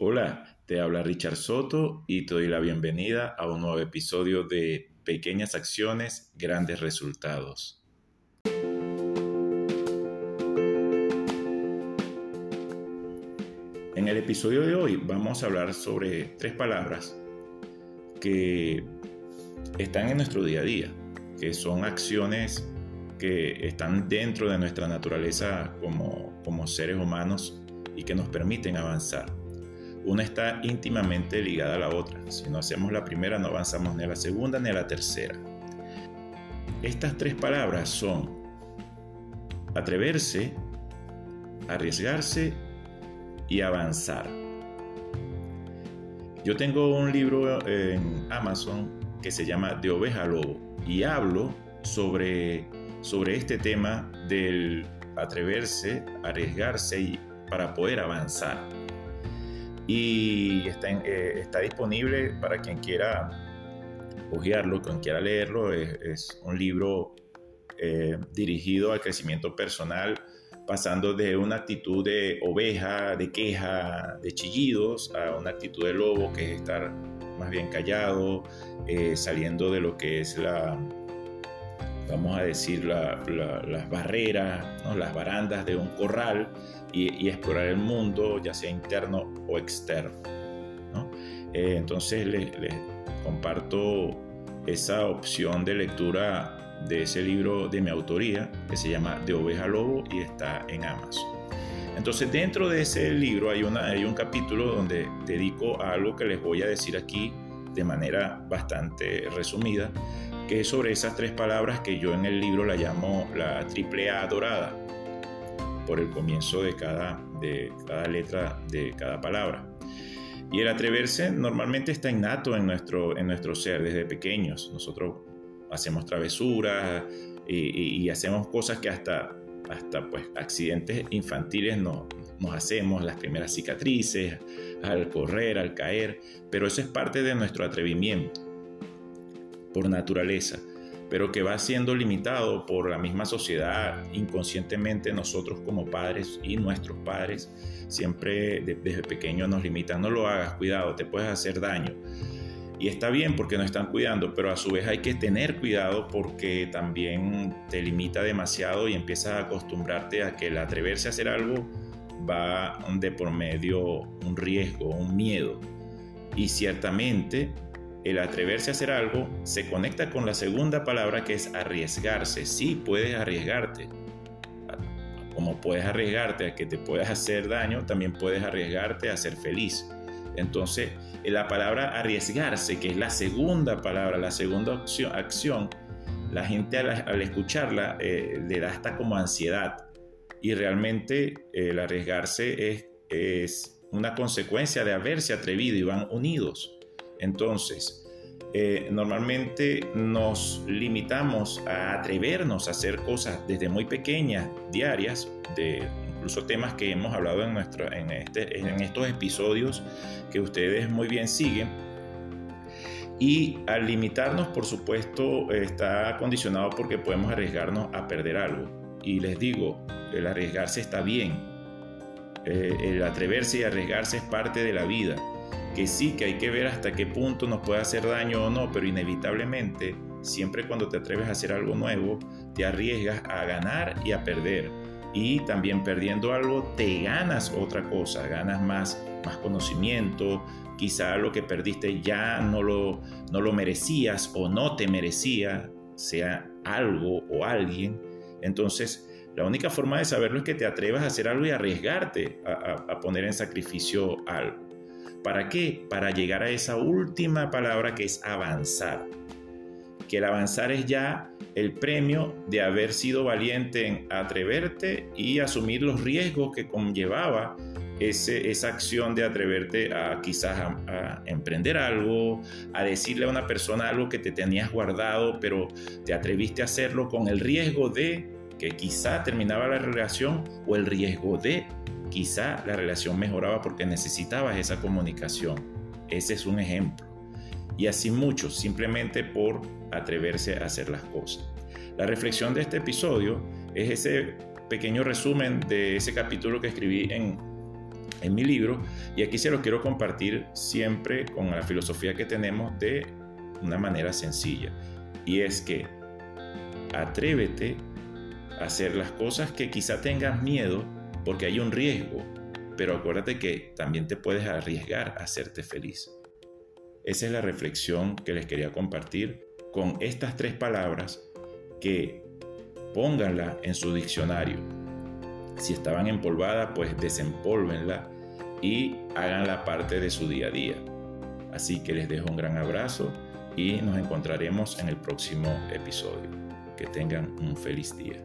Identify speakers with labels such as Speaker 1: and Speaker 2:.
Speaker 1: Hola, te habla Richard Soto y te doy la bienvenida a un nuevo episodio de Pequeñas Acciones, Grandes Resultados. En el episodio de hoy vamos a hablar sobre tres palabras que están en nuestro día a día, que son acciones que están dentro de nuestra naturaleza como, como seres humanos y que nos permiten avanzar una está íntimamente ligada a la otra. Si no hacemos la primera, no avanzamos ni a la segunda ni a la tercera. Estas tres palabras son atreverse, arriesgarse y avanzar. Yo tengo un libro en Amazon que se llama De oveja a lobo y hablo sobre, sobre este tema del atreverse, arriesgarse y para poder avanzar y está, eh, está disponible para quien quiera hojearlo, quien quiera leerlo. Es, un libro eh, dirigido al crecimiento personal, pasando de una actitud de oveja, de queja, de chillidos, a una actitud de lobo, que es estar más bien callado, eh, saliendo de lo que es la, vamos a decir, las barreras, las barandas de un corral y, explorar el mundo, ya sea interno o externo. Eh, entonces les, comparto esa opción de lectura de ese libro de mi autoría que se llama De oveja lobo y está en Amazon. Entonces dentro de ese libro hay, una, hay un capítulo donde dedico a algo que les voy a decir aquí de manera bastante resumida, que es sobre esas tres palabras que yo en el libro la llamo la triple A dorada por el comienzo de cada, de cada letra de cada palabra. Y el atreverse normalmente está innato en nuestro, en nuestro ser desde pequeños. Nosotros hacemos travesuras y, hacemos cosas que hasta, hasta pues, accidentes infantiles no, nos hacemos, las primeras cicatrices, al correr, al caer, pero eso es parte de nuestro atrevimiento por naturaleza pero que va siendo limitado por la misma sociedad, inconscientemente nosotros como padres y nuestros padres siempre desde pequeños nos limitan, no lo hagas, cuidado, te puedes hacer daño. Y está bien porque nos están cuidando, pero a su vez hay que tener cuidado porque también te limita demasiado y empiezas a acostumbrarte a que el atreverse a hacer algo va de por medio un riesgo, un miedo. Y ciertamente el atreverse a hacer algo se conecta con la segunda palabra que es arriesgarse. Sí, puedes arriesgarte. Como puedes arriesgarte a que te puedas hacer daño, también puedes arriesgarte a ser feliz. Entonces, la palabra arriesgarse, que es la segunda palabra, la segunda acción, la gente al, escucharla eh, le da hasta como ansiedad. Y realmente el arriesgarse es, es una consecuencia de haberse atrevido y van unidos. Entonces, eh, normalmente nos limitamos a atrevernos a hacer cosas desde muy pequeñas, diarias, de incluso temas que hemos hablado en, nuestro, en, este, en estos episodios que ustedes muy bien siguen. Y al limitarnos, por supuesto, está condicionado porque podemos arriesgarnos a perder algo. Y les digo, el arriesgarse está bien. Eh, el atreverse y arriesgarse es parte de la vida que sí, que hay que ver hasta qué punto nos puede hacer daño o no, pero inevitablemente, siempre cuando te atreves a hacer algo nuevo, te arriesgas a ganar y a perder. Y también perdiendo algo, te ganas otra cosa, ganas más, más conocimiento, quizá lo que perdiste ya no lo, no lo merecías o no te merecía, sea algo o alguien. Entonces, la única forma de saberlo es que te atrevas a hacer algo y arriesgarte a, a poner en sacrificio algo. ¿Para qué? Para llegar a esa última palabra que es avanzar. Que el avanzar es ya el premio de haber sido valiente en atreverte y asumir los riesgos que conllevaba esa acción de atreverte a quizás a, emprender algo, a decirle a una persona algo que te tenías guardado, pero te atreviste a hacerlo con el riesgo de que quizá terminaba la relación o el riesgo de Quizá la relación mejoraba porque necesitabas esa comunicación. Ese es un ejemplo. Y así muchos, simplemente por atreverse a hacer las cosas. La reflexión de este episodio es ese pequeño resumen de ese capítulo que escribí en, en mi libro y aquí se lo quiero compartir siempre con la filosofía que tenemos de una manera sencilla y es que atrévete a hacer las cosas que quizá tengas miedo porque hay un riesgo, pero acuérdate que también te puedes arriesgar a hacerte feliz. Esa es la reflexión que les quería compartir con estas tres palabras que pónganla en su diccionario. Si estaban empolvadas, pues desempólvenla y háganla parte de su día a día. Así que les dejo un gran abrazo y nos encontraremos en el próximo episodio. Que tengan un feliz día.